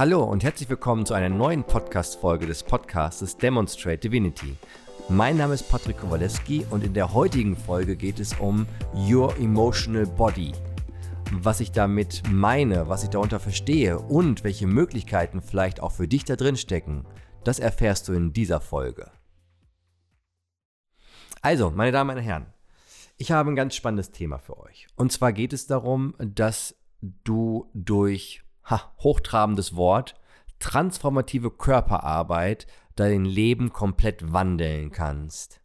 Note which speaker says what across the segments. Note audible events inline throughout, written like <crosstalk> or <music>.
Speaker 1: Hallo und herzlich willkommen zu einer neuen Podcast-Folge des Podcasts Demonstrate Divinity. Mein Name ist Patrick Kowalewski und in der heutigen Folge geht es um Your Emotional Body. Was ich damit meine, was ich darunter verstehe und welche Möglichkeiten vielleicht auch für dich da drin stecken, das erfährst du in dieser Folge. Also, meine Damen und Herren, ich habe ein ganz spannendes Thema für euch. Und zwar geht es darum, dass du durch ha, hochtrabendes Wort, transformative Körperarbeit dein Leben komplett wandeln kannst.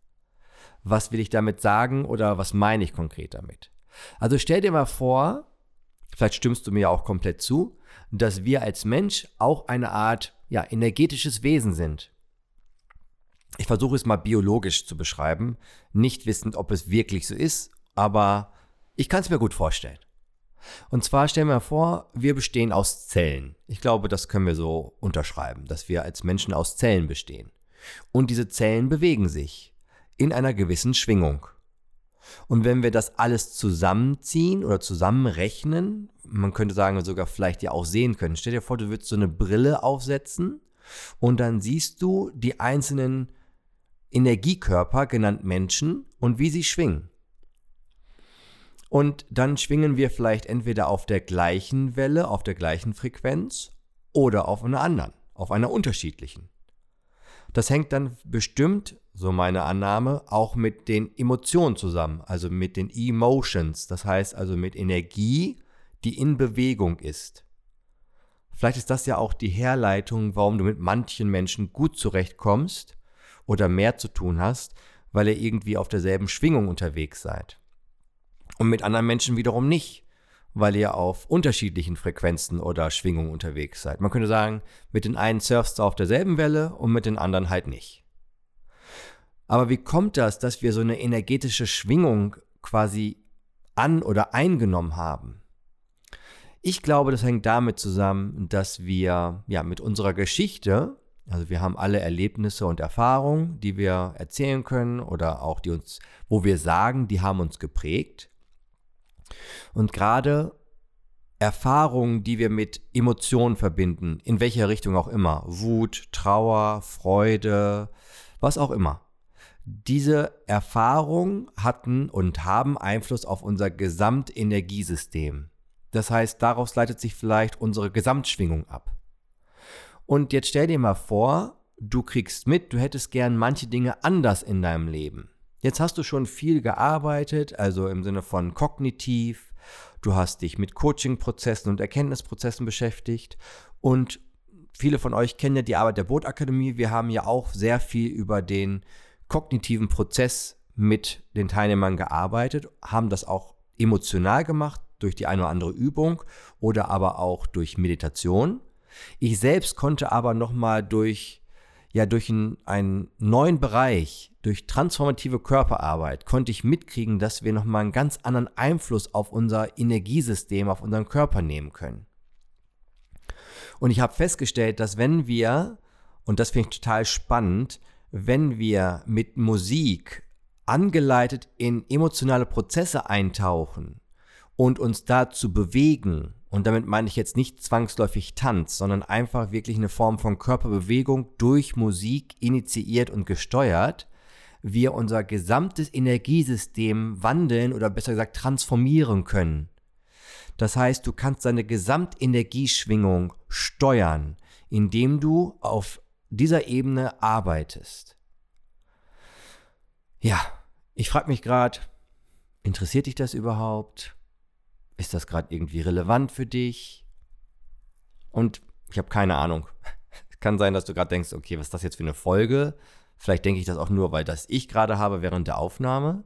Speaker 1: Was will ich damit sagen oder was meine ich konkret damit? Also stell dir mal vor, vielleicht stimmst du mir auch komplett zu, dass wir als Mensch auch eine Art ja, energetisches Wesen sind. Ich versuche es mal biologisch zu beschreiben, nicht wissend, ob es wirklich so ist, aber ich kann es mir gut vorstellen. Und zwar stellen wir vor, wir bestehen aus Zellen. Ich glaube, das können wir so unterschreiben, dass wir als Menschen aus Zellen bestehen. Und diese Zellen bewegen sich in einer gewissen Schwingung. Und wenn wir das alles zusammenziehen oder zusammenrechnen, man könnte sagen, sogar vielleicht ja auch sehen können. Stell dir vor, du würdest so eine Brille aufsetzen und dann siehst du die einzelnen Energiekörper, genannt Menschen, und wie sie schwingen. Und dann schwingen wir vielleicht entweder auf der gleichen Welle, auf der gleichen Frequenz oder auf einer anderen, auf einer unterschiedlichen. Das hängt dann bestimmt, so meine Annahme, auch mit den Emotionen zusammen, also mit den Emotions, das heißt also mit Energie, die in Bewegung ist. Vielleicht ist das ja auch die Herleitung, warum du mit manchen Menschen gut zurechtkommst oder mehr zu tun hast, weil ihr irgendwie auf derselben Schwingung unterwegs seid und mit anderen Menschen wiederum nicht, weil ihr auf unterschiedlichen Frequenzen oder Schwingungen unterwegs seid. Man könnte sagen, mit den einen surfst du auf derselben Welle und mit den anderen halt nicht. Aber wie kommt das, dass wir so eine energetische Schwingung quasi an oder eingenommen haben? Ich glaube, das hängt damit zusammen, dass wir ja mit unserer Geschichte, also wir haben alle Erlebnisse und Erfahrungen, die wir erzählen können oder auch die uns, wo wir sagen, die haben uns geprägt. Und gerade Erfahrungen, die wir mit Emotionen verbinden, in welcher Richtung auch immer, Wut, Trauer, Freude, was auch immer. Diese Erfahrungen hatten und haben Einfluss auf unser Gesamtenergiesystem. Das heißt, daraus leitet sich vielleicht unsere Gesamtschwingung ab. Und jetzt stell dir mal vor, du kriegst mit, du hättest gern manche Dinge anders in deinem Leben. Jetzt hast du schon viel gearbeitet, also im Sinne von kognitiv. Du hast dich mit Coaching-Prozessen und Erkenntnisprozessen beschäftigt. Und viele von euch kennen ja die Arbeit der Bootakademie. Wir haben ja auch sehr viel über den kognitiven Prozess mit den Teilnehmern gearbeitet, haben das auch emotional gemacht durch die eine oder andere Übung oder aber auch durch Meditation. Ich selbst konnte aber nochmal durch ja durch einen, einen neuen Bereich, durch transformative Körperarbeit, konnte ich mitkriegen, dass wir nochmal einen ganz anderen Einfluss auf unser Energiesystem, auf unseren Körper nehmen können. Und ich habe festgestellt, dass wenn wir, und das finde ich total spannend, wenn wir mit Musik angeleitet in emotionale Prozesse eintauchen und uns dazu bewegen, und damit meine ich jetzt nicht zwangsläufig Tanz, sondern einfach wirklich eine Form von Körperbewegung durch Musik initiiert und gesteuert, wir unser gesamtes Energiesystem wandeln oder besser gesagt transformieren können. Das heißt, du kannst deine Gesamtenergieschwingung steuern, indem du auf dieser Ebene arbeitest. Ja, ich frage mich gerade, interessiert dich das überhaupt? Ist das gerade irgendwie relevant für dich? Und ich habe keine Ahnung. Es <laughs> kann sein, dass du gerade denkst, okay, was ist das jetzt für eine Folge? Vielleicht denke ich das auch nur, weil das ich gerade habe während der Aufnahme.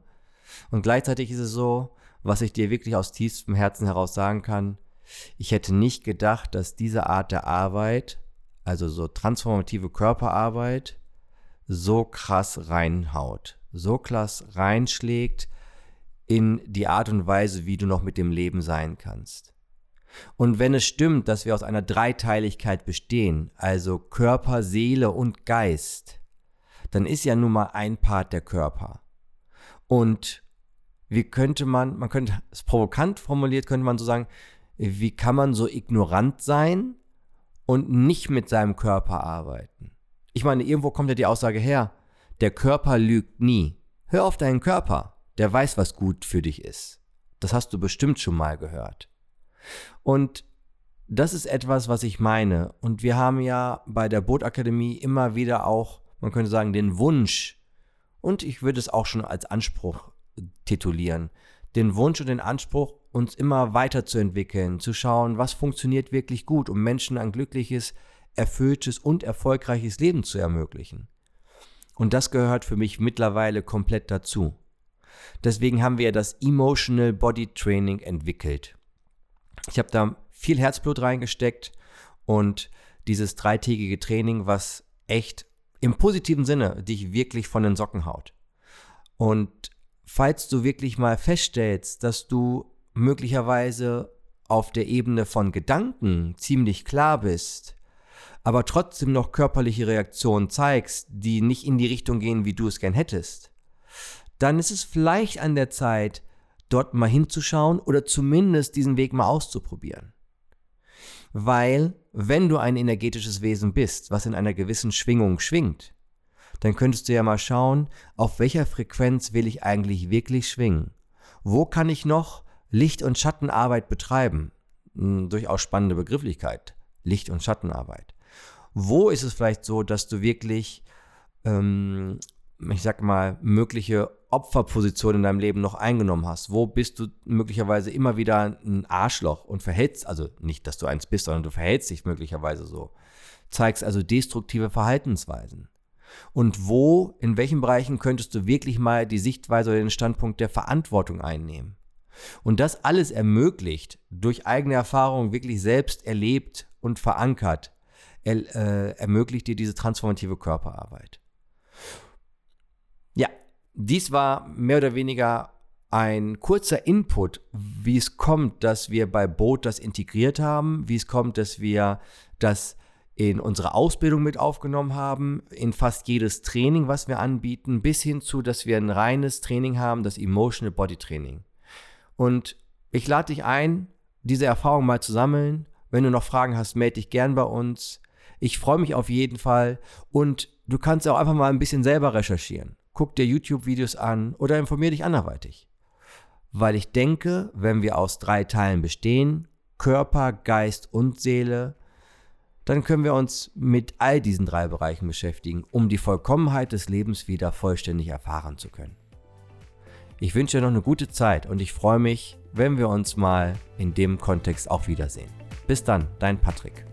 Speaker 1: Und gleichzeitig ist es so, was ich dir wirklich aus tiefstem Herzen heraus sagen kann, ich hätte nicht gedacht, dass diese Art der Arbeit, also so transformative Körperarbeit, so krass reinhaut, so krass reinschlägt in die Art und Weise, wie du noch mit dem Leben sein kannst. Und wenn es stimmt, dass wir aus einer Dreiteiligkeit bestehen, also Körper, Seele und Geist, dann ist ja nun mal ein Part der Körper. Und wie könnte man, man könnte es provokant formuliert, könnte man so sagen, wie kann man so ignorant sein und nicht mit seinem Körper arbeiten. Ich meine, irgendwo kommt ja die Aussage her, der Körper lügt nie. Hör auf deinen Körper, der weiß, was gut für dich ist. Das hast du bestimmt schon mal gehört. Und das ist etwas, was ich meine. Und wir haben ja bei der Bootakademie immer wieder auch, man könnte sagen, den Wunsch, und ich würde es auch schon als Anspruch titulieren, den Wunsch und den Anspruch, uns immer weiterzuentwickeln, zu schauen, was funktioniert wirklich gut, um Menschen ein glückliches, erfülltes und erfolgreiches Leben zu ermöglichen. Und das gehört für mich mittlerweile komplett dazu. Deswegen haben wir das Emotional Body Training entwickelt. Ich habe da viel Herzblut reingesteckt und dieses dreitägige Training, was echt im positiven Sinne dich wirklich von den Socken haut. Und falls du wirklich mal feststellst, dass du möglicherweise auf der Ebene von Gedanken ziemlich klar bist, aber trotzdem noch körperliche Reaktionen zeigst, die nicht in die Richtung gehen, wie du es gern hättest, dann ist es vielleicht an der Zeit, dort mal hinzuschauen oder zumindest diesen Weg mal auszuprobieren. Weil, wenn du ein energetisches Wesen bist, was in einer gewissen Schwingung schwingt, dann könntest du ja mal schauen, auf welcher Frequenz will ich eigentlich wirklich schwingen? Wo kann ich noch Licht- und Schattenarbeit betreiben? Hm, durchaus spannende Begrifflichkeit. Licht- und Schattenarbeit. Wo ist es vielleicht so, dass du wirklich, ähm, ich sag mal, mögliche Opferpositionen in deinem Leben noch eingenommen hast? Wo bist du möglicherweise immer wieder ein Arschloch und verhältst, also nicht, dass du eins bist, sondern du verhältst dich möglicherweise so. Zeigst also destruktive Verhaltensweisen. Und wo, in welchen Bereichen könntest du wirklich mal die Sichtweise oder den Standpunkt der Verantwortung einnehmen? Und das alles ermöglicht, durch eigene Erfahrung wirklich selbst erlebt und verankert, er, äh, ermöglicht dir diese transformative Körperarbeit. Ja, dies war mehr oder weniger ein kurzer Input, wie es kommt, dass wir bei Boot das integriert haben, wie es kommt, dass wir das in unsere Ausbildung mit aufgenommen haben, in fast jedes Training, was wir anbieten, bis hin zu, dass wir ein reines Training haben, das Emotional Body Training. Und ich lade dich ein, diese Erfahrung mal zu sammeln. Wenn du noch Fragen hast, melde dich gern bei uns. Ich freue mich auf jeden Fall und du kannst auch einfach mal ein bisschen selber recherchieren. Guck dir YouTube-Videos an oder informier dich anderweitig. Weil ich denke, wenn wir aus drei Teilen bestehen, Körper, Geist und Seele, dann können wir uns mit all diesen drei Bereichen beschäftigen, um die Vollkommenheit des Lebens wieder vollständig erfahren zu können. Ich wünsche dir noch eine gute Zeit und ich freue mich, wenn wir uns mal in dem Kontext auch wiedersehen. Bis dann, dein Patrick.